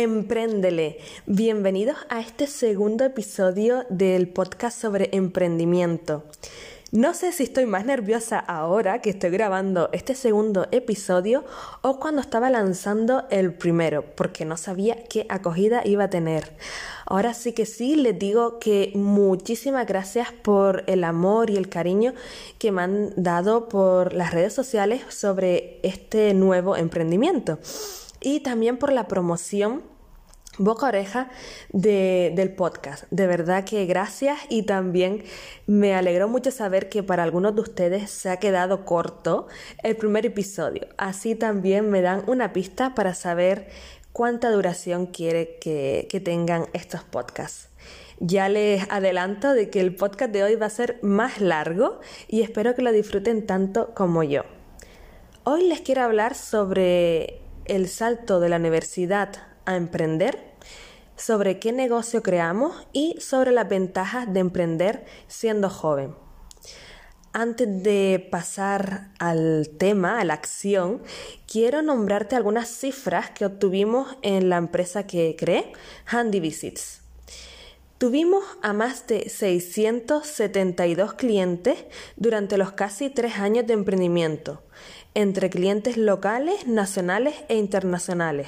Empréndele. Bienvenidos a este segundo episodio del podcast sobre emprendimiento. No sé si estoy más nerviosa ahora que estoy grabando este segundo episodio o cuando estaba lanzando el primero, porque no sabía qué acogida iba a tener. Ahora sí que sí, les digo que muchísimas gracias por el amor y el cariño que me han dado por las redes sociales sobre este nuevo emprendimiento y también por la promoción boca oreja del podcast. De verdad que gracias y también me alegró mucho saber que para algunos de ustedes se ha quedado corto el primer episodio. Así también me dan una pista para saber cuánta duración quiere que, que tengan estos podcasts. Ya les adelanto de que el podcast de hoy va a ser más largo y espero que lo disfruten tanto como yo. Hoy les quiero hablar sobre el salto de la universidad a emprender, sobre qué negocio creamos y sobre las ventajas de emprender siendo joven. Antes de pasar al tema, a la acción, quiero nombrarte algunas cifras que obtuvimos en la empresa que creé, Handy Visits. Tuvimos a más de 672 clientes durante los casi tres años de emprendimiento, entre clientes locales, nacionales e internacionales.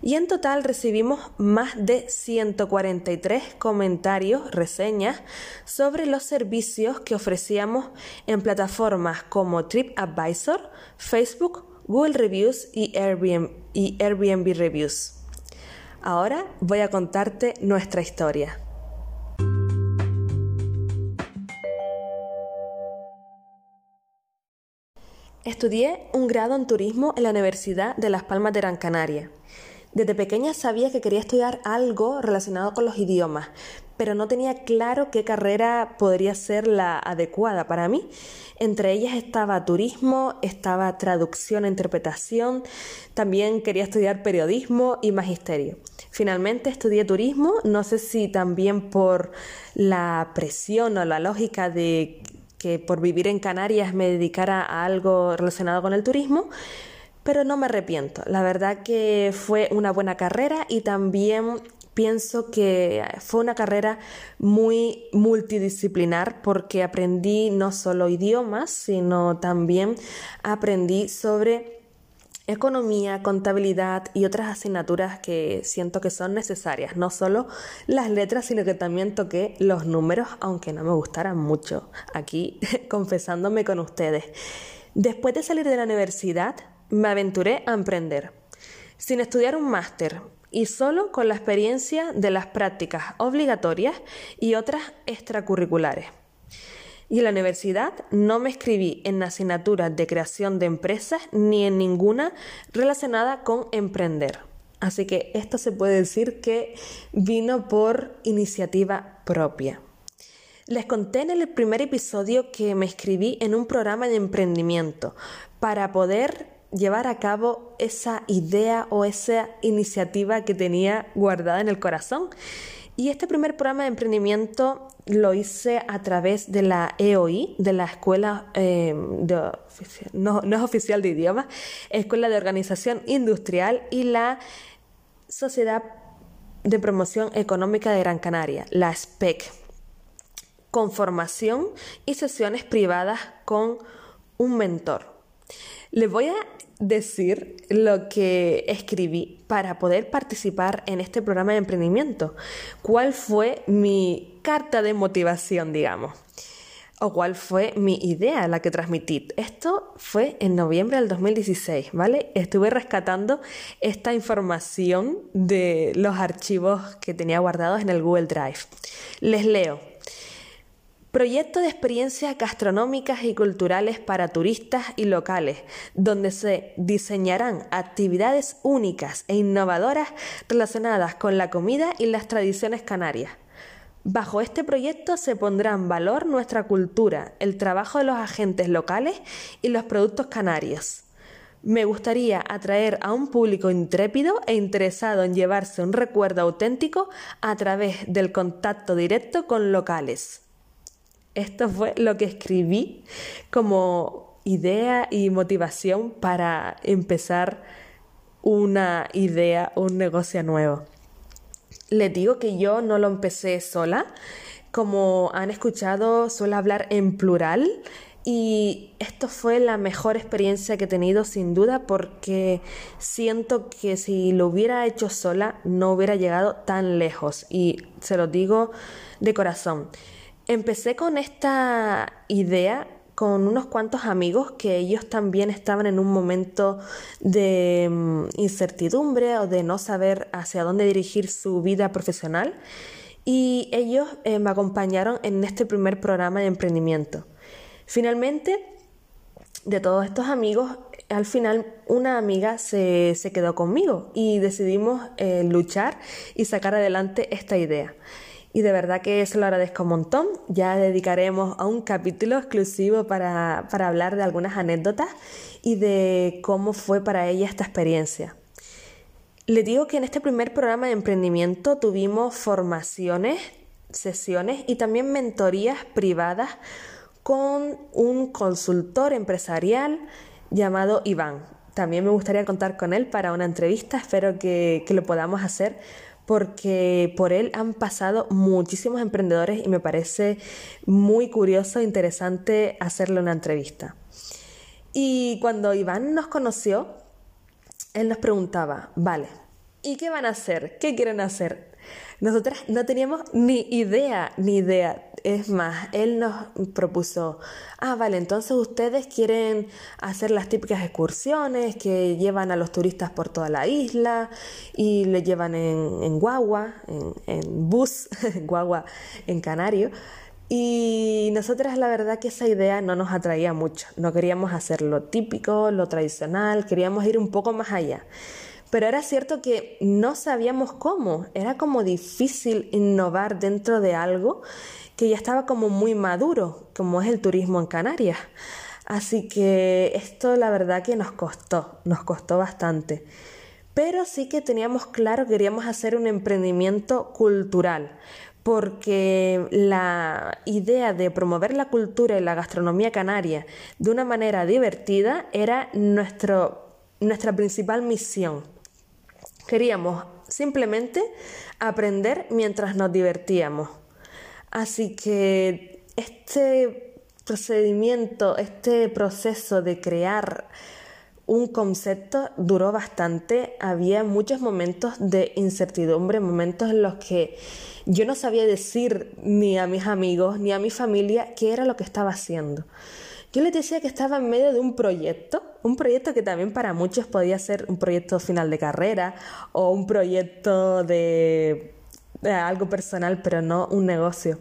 Y en total recibimos más de 143 comentarios, reseñas sobre los servicios que ofrecíamos en plataformas como TripAdvisor, Facebook, Google Reviews y Airbnb, y Airbnb Reviews. Ahora voy a contarte nuestra historia. Estudié un grado en turismo en la Universidad de Las Palmas de Gran Canaria. Desde pequeña sabía que quería estudiar algo relacionado con los idiomas, pero no tenía claro qué carrera podría ser la adecuada para mí. Entre ellas estaba turismo, estaba traducción e interpretación, también quería estudiar periodismo y magisterio. Finalmente estudié turismo, no sé si también por la presión o la lógica de que por vivir en Canarias me dedicara a algo relacionado con el turismo, pero no me arrepiento. La verdad que fue una buena carrera y también pienso que fue una carrera muy multidisciplinar porque aprendí no solo idiomas, sino también aprendí sobre economía, contabilidad y otras asignaturas que siento que son necesarias, no solo las letras, sino que también toqué los números, aunque no me gustaran mucho, aquí confesándome con ustedes. Después de salir de la universidad, me aventuré a emprender, sin estudiar un máster y solo con la experiencia de las prácticas obligatorias y otras extracurriculares. Y en la universidad no me escribí en asignaturas de creación de empresas ni en ninguna relacionada con emprender. Así que esto se puede decir que vino por iniciativa propia. Les conté en el primer episodio que me escribí en un programa de emprendimiento para poder llevar a cabo esa idea o esa iniciativa que tenía guardada en el corazón. Y este primer programa de emprendimiento lo hice a través de la EOI, de la Escuela, eh, no, no, es oficial de idiomas, Escuela de Organización Industrial y la Sociedad de Promoción Económica de Gran Canaria, la SPEC, con formación y sesiones privadas con un mentor. Les voy a decir lo que escribí para poder participar en este programa de emprendimiento. ¿Cuál fue mi carta de motivación, digamos? o cuál fue mi idea, la que transmití. Esto fue en noviembre del 2016, ¿vale? Estuve rescatando esta información de los archivos que tenía guardados en el Google Drive. Les leo. Proyecto de experiencias gastronómicas y culturales para turistas y locales, donde se diseñarán actividades únicas e innovadoras relacionadas con la comida y las tradiciones canarias. Bajo este proyecto se pondrá en valor nuestra cultura, el trabajo de los agentes locales y los productos canarios. Me gustaría atraer a un público intrépido e interesado en llevarse un recuerdo auténtico a través del contacto directo con locales. Esto fue lo que escribí como idea y motivación para empezar una idea, un negocio nuevo. Les digo que yo no lo empecé sola. Como han escuchado, suelo hablar en plural y esto fue la mejor experiencia que he tenido sin duda porque siento que si lo hubiera hecho sola no hubiera llegado tan lejos y se lo digo de corazón. Empecé con esta idea con unos cuantos amigos que ellos también estaban en un momento de mm, incertidumbre o de no saber hacia dónde dirigir su vida profesional y ellos eh, me acompañaron en este primer programa de emprendimiento. Finalmente, de todos estos amigos, al final una amiga se, quedó conmigo y decidimos eh, luchar y sacar adelante esta idea. Y de verdad que eso lo agradezco un montón. Ya dedicaremos a un capítulo exclusivo para, para hablar de algunas anécdotas y de cómo fue para ella esta experiencia. Le digo que en este primer programa de emprendimiento tuvimos formaciones, sesiones y también mentorías privadas con un consultor empresarial llamado Iván. También me gustaría contar con él para una entrevista, espero que, lo podamos hacer porque por él han pasado muchísimos emprendedores y me parece muy curioso e interesante hacerle una entrevista. Y cuando Iván nos conoció, él nos preguntaba, vale, ¿y qué van a hacer? ¿Qué quieren hacer? Nosotras no teníamos ni idea, ni idea. Es más, él nos propuso, ah, vale, entonces ustedes quieren hacer las típicas excursiones que llevan a los turistas por toda la isla y le llevan en, guagua, en, en bus, guagua en canario. Y nosotras la verdad que esa idea no nos atraía mucho. No queríamos hacer lo típico, lo tradicional, queríamos ir un poco más allá. Pero era cierto que no sabíamos cómo, era como difícil innovar dentro de algo que ya estaba como muy maduro, como es el turismo en Canarias. Así que esto la verdad que nos costó, nos costó bastante. Pero sí que teníamos claro que queríamos hacer un emprendimiento cultural, porque la idea de promover la cultura y la gastronomía canaria de una manera divertida era nuestro, nuestra principal misión. Queríamos simplemente aprender mientras nos divertíamos. Así que este procedimiento, este proceso de crear un concepto duró bastante. Había muchos momentos de incertidumbre, momentos en los que yo no sabía decir ni a mis amigos ni a mi familia qué era lo que estaba haciendo. Yo les decía que estaba en medio de un proyecto, un proyecto que también para muchos podía ser un proyecto final de carrera o un proyecto de, algo personal, pero no un negocio.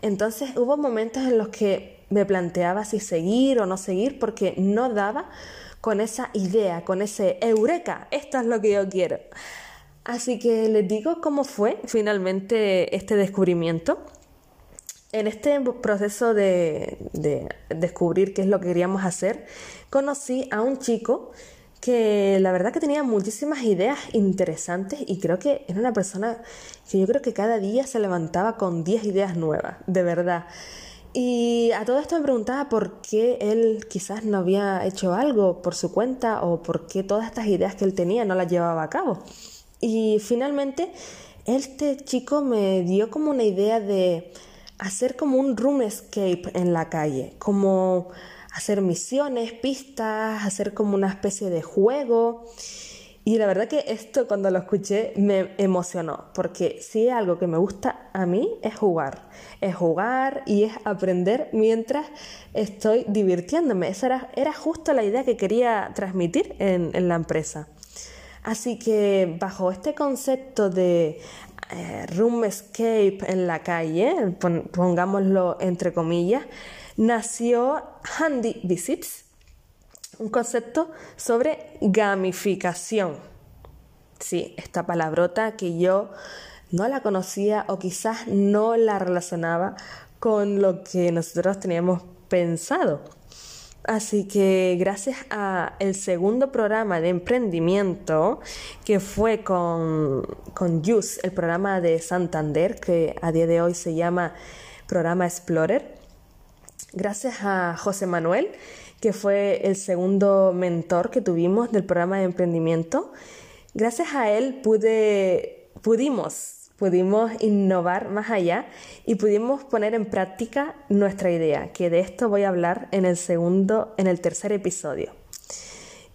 Entonces hubo momentos en los que me planteaba si seguir o no seguir porque no daba con esa idea, con ese eureka, esto es lo que yo quiero. Así que les digo cómo fue finalmente este descubrimiento. En este proceso de, descubrir qué es lo que queríamos hacer, conocí a un chico que la verdad que tenía muchísimas ideas interesantes y creo que era una persona que yo creo que cada día se levantaba con 10 ideas nuevas, de verdad. Y a todo esto me preguntaba por qué él quizás no había hecho algo por su cuenta o por qué todas estas ideas que él tenía no las llevaba a cabo. Y finalmente este chico me dio como una idea de hacer como un room escape en la calle, como hacer misiones, pistas, hacer como una especie de juego. Y la verdad que esto cuando lo escuché me emocionó, porque si es algo que me gusta a mí es jugar, es jugar y es aprender mientras estoy divirtiéndome. Esa era, era justo la idea que quería transmitir en, en la empresa. Así que bajo este concepto de eh, room escape en la calle, pongámoslo entre comillas, nació Handy Visits, un concepto sobre gamificación. Sí, esta palabrota que yo no la conocía o quizás no la relacionaba con lo que nosotros teníamos pensado. Así que gracias a el segundo programa de emprendimiento que fue con, con JUS, el programa de Santander, que a día de hoy se llama Programa Explorer, gracias a José Manuel, que fue el segundo mentor que tuvimos del programa de emprendimiento. Gracias a él pude, pudimos, pudimos innovar más allá y pudimos poner en práctica nuestra idea, que de esto voy a hablar en el segundo, en el tercer episodio.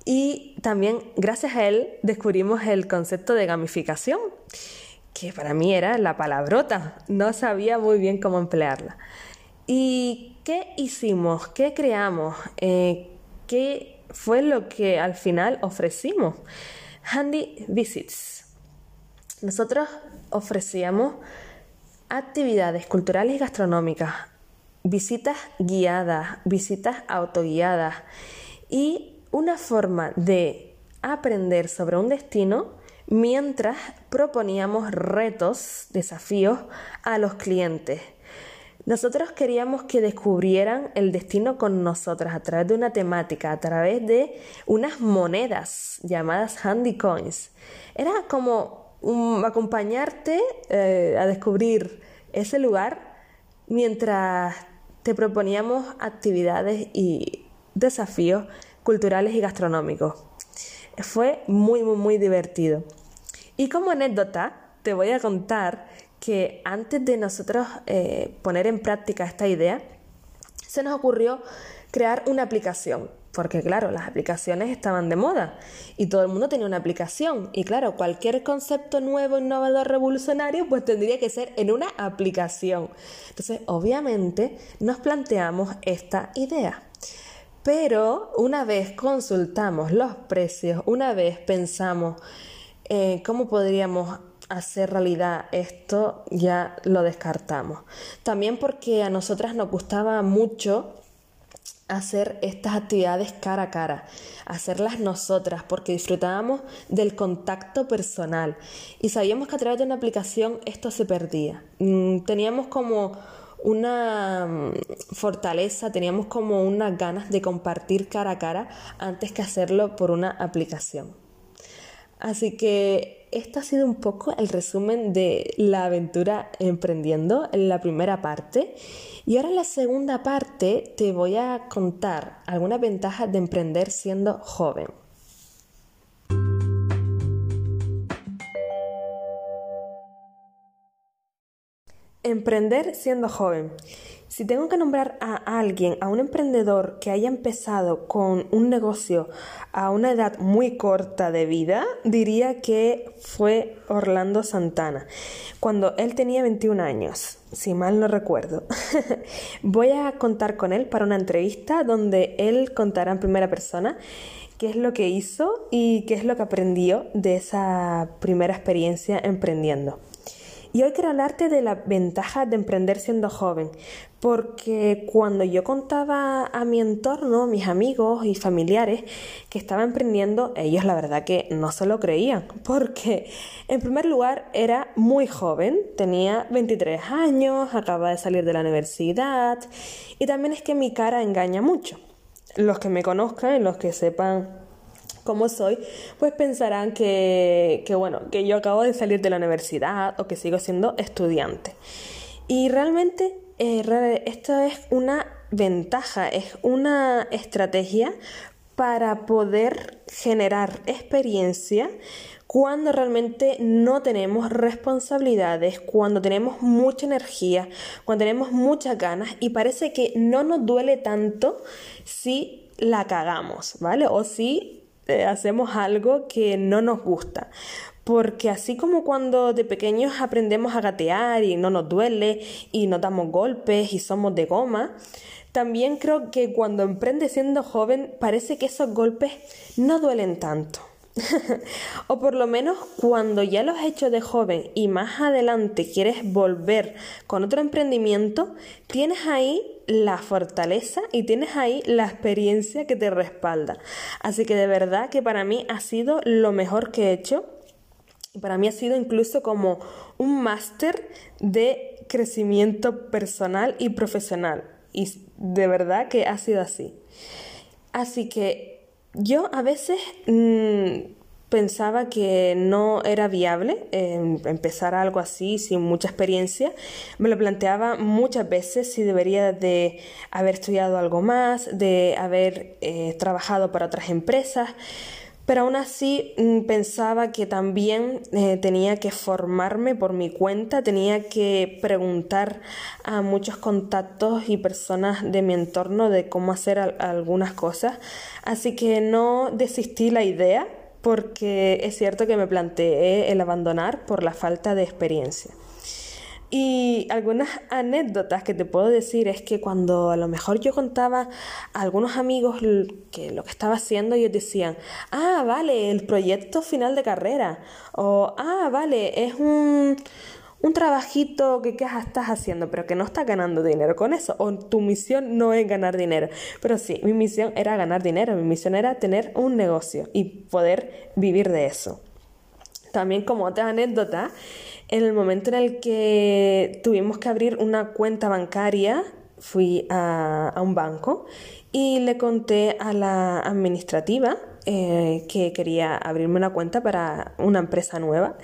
Y también gracias a él descubrimos el concepto de gamificación, que para mí era la palabrota, no sabía muy bien cómo emplearla. ¿Y qué hicimos? ¿Qué creamos? Eh, ¿Qué fue lo que al final ofrecimos? Handy Visits. Nosotros ofrecíamos actividades culturales y gastronómicas, visitas guiadas, visitas autoguiadas y una forma de aprender sobre un destino mientras proponíamos retos, desafíos a los clientes. Nosotros queríamos que descubrieran el destino con nosotras a través de una temática, a través de unas monedas llamadas handy coins. Era como acompañarte eh, a descubrir ese lugar mientras te proponíamos actividades y desafíos culturales y gastronómicos. Fue muy, muy, muy divertido. Y como anécdota, te voy a contar que antes de nosotros eh, poner en práctica esta idea, se nos ocurrió crear una aplicación. Porque claro, las aplicaciones estaban de moda y todo el mundo tenía una aplicación. Y claro, cualquier concepto nuevo, innovador, revolucionario, pues tendría que ser en una aplicación. Entonces, obviamente, nos planteamos esta idea. Pero una vez consultamos los precios, una vez pensamos eh, cómo podríamos hacer realidad esto, ya lo descartamos. También porque a nosotras nos gustaba mucho hacer estas actividades cara a cara, hacerlas nosotras, porque disfrutábamos del contacto personal y sabíamos que a través de una aplicación esto se perdía. Mm, teníamos como una mm, fortaleza, teníamos como unas ganas de compartir cara a cara antes que hacerlo por una aplicación. Así que este ha sido un poco el resumen de la aventura emprendiendo en la primera parte. Y ahora en la segunda parte te voy a contar algunas ventajas de emprender siendo joven. Emprender siendo joven. Si tengo que nombrar a alguien, a un emprendedor que haya empezado con un negocio a una edad muy corta de vida, diría que fue Orlando Santana, cuando él tenía 21 años, si mal no recuerdo. Voy a contar con él para una entrevista donde él contará en primera persona qué es lo que hizo y qué es lo que aprendió de esa primera experiencia emprendiendo. Y hoy quiero hablarte de la ventaja de emprender siendo joven, porque cuando yo contaba a mi entorno, mis amigos y familiares que estaba emprendiendo, ellos la verdad que no se lo creían, porque en primer lugar era muy joven, tenía 23 años, acaba de salir de la universidad y también es que mi cara engaña mucho. Los que me conozcan y los que sepan como soy, pues pensarán que, bueno, que yo acabo de salir de la universidad o que sigo siendo estudiante. Y realmente eh, esto es una ventaja, es una estrategia para poder generar experiencia cuando realmente no tenemos responsabilidades, cuando tenemos mucha energía, cuando tenemos muchas ganas y parece que no nos duele tanto si la cagamos, ¿vale? O si eh, hacemos algo que no nos gusta. Porque así como cuando de pequeños aprendemos a gatear y no nos duele y nos damos golpes y somos de goma, también creo que cuando emprendes siendo joven parece que esos golpes no duelen tanto. o por lo menos cuando ya lo has hecho de joven y más adelante quieres volver con otro emprendimiento, tienes ahí la fortaleza y tienes ahí la experiencia que te respalda. Así que de verdad que para mí ha sido lo mejor que he hecho. Para mí ha sido incluso como un máster de crecimiento personal y profesional. Y de verdad que ha sido así. Así que yo a veces mm, pensaba que no era viable em, empezar algo así sin mucha experiencia. Me lo planteaba muchas veces si debería de haber estudiado algo más, de haber eh, trabajado para otras empresas. Pero aún así mm, pensaba que también eh, tenía que formarme por mi cuenta, tenía que preguntar a muchos contactos y personas de mi entorno de cómo hacer algunas cosas. Así que no desistí la idea porque es cierto que me planteé el abandonar por la falta de experiencia. Y algunas anécdotas que te puedo decir es que cuando a lo mejor yo contaba a algunos amigos que lo que estaba haciendo, ellos decían, ah, vale, el proyecto final de carrera, o ah, vale, es un, un trabajito que estás haciendo, pero que no estás ganando dinero con eso, o tu misión no es ganar dinero. Pero sí, mi misión era ganar dinero, mi misión era tener un negocio y poder vivir de eso. También como otra anécdota, en el momento en el que tuvimos que abrir una cuenta bancaria, fui a, un banco y le conté a la administrativa eh, que quería abrirme una cuenta para una empresa nueva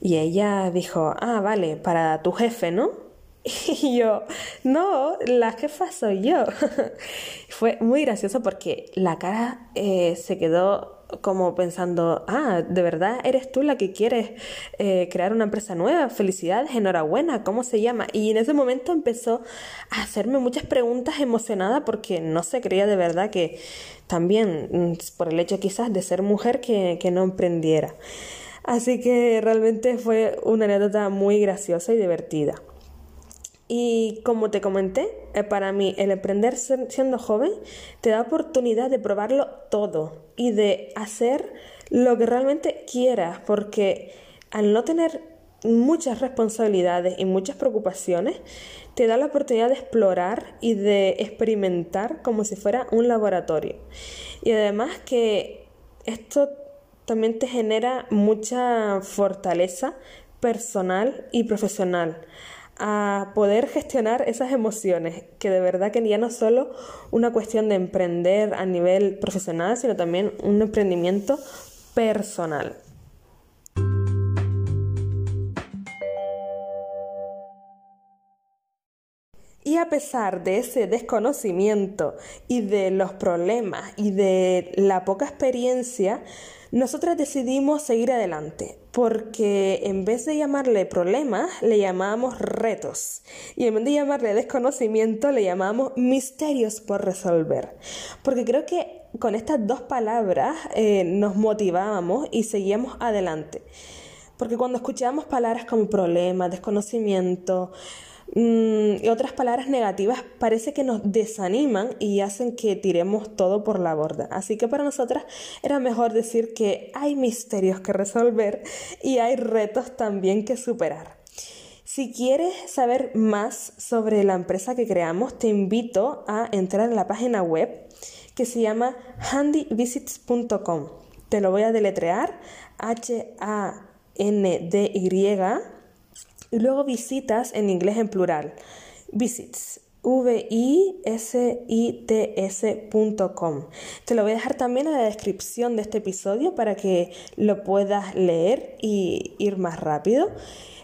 y ella dijo, ah, vale, para tu jefe, ¿no? Y yo, no, la jefa soy yo. Fue muy gracioso porque la cara eh, se quedó como pensando, ah, de verdad eres tú la que quieres eh, crear una empresa nueva, felicidades, enhorabuena, ¿cómo se llama? Y en ese momento empezó a hacerme muchas preguntas emocionada porque no se creía de verdad que también mm, por el hecho quizás de ser mujer que, que no emprendiera. Así que realmente fue una anécdota muy graciosa y divertida. Y como te comenté, eh, para mí el emprender siendo joven te da oportunidad de probarlo todo y de hacer lo que realmente quieras, porque al no tener muchas responsabilidades y muchas preocupaciones, te da la oportunidad de explorar y de experimentar como si fuera un laboratorio. Y además que esto también te genera mucha fortaleza personal y profesional a poder gestionar esas emociones, que de verdad que ya no solo una cuestión de emprender a nivel profesional, sino también un emprendimiento personal. A pesar de ese desconocimiento y de los problemas y de la poca experiencia, nosotras decidimos seguir adelante porque en vez de llamarle problemas, le llamamos retos. Y en vez de llamarle desconocimiento, le llamamos misterios por resolver. Porque creo que con estas dos palabras eh, nos motivábamos y seguíamos adelante. Porque cuando escuchábamos palabras como problema, desconocimiento, Mm, y otras palabras negativas parece que nos desaniman y hacen que tiremos todo por la borda. Así que para nosotras era mejor decir que hay misterios que resolver y hay retos también que superar. Si quieres saber más sobre la empresa que creamos, te invito a entrar en la página web que se llama handyvisits.com. Te lo voy a deletrear H A N D Y y luego visitas en inglés en plural. Visits. V-I-S-I-T-S.com. Te lo voy a dejar también en la descripción de este episodio para que lo puedas leer y ir más rápido.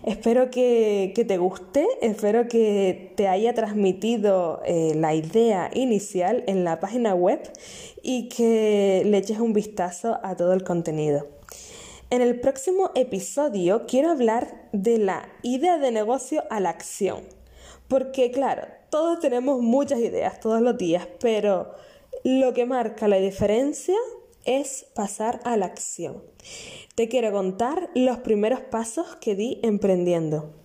Espero que, te guste, espero que te haya transmitido eh, la idea inicial en la página web y que le eches un vistazo a todo el contenido. En el próximo episodio quiero hablar de la idea de negocio a la acción. Porque claro, todos tenemos muchas ideas todos los días, pero lo que marca la diferencia es pasar a la acción. Te quiero contar los primeros pasos que di emprendiendo.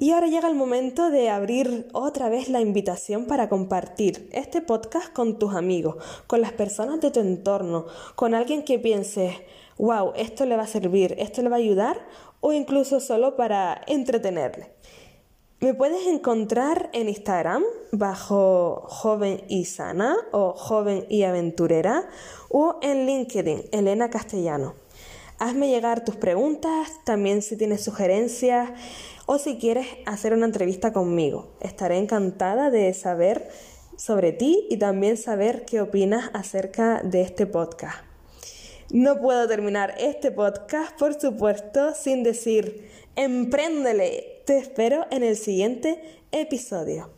Y ahora llega el momento de abrir otra vez la invitación para compartir este podcast con tus amigos, con las personas de tu entorno, con alguien que piense, wow, esto le va a servir, esto le va a ayudar o incluso solo para entretenerle. Me puedes encontrar en Instagram bajo joven y sana o joven y aventurera o en LinkedIn Elena Castellano. Hazme llegar tus preguntas, también si tienes sugerencias o si quieres hacer una entrevista conmigo. Estaré encantada de saber sobre ti y también saber qué opinas acerca de este podcast. No puedo terminar este podcast, por supuesto, sin decir, empréndele. Te espero en el siguiente episodio.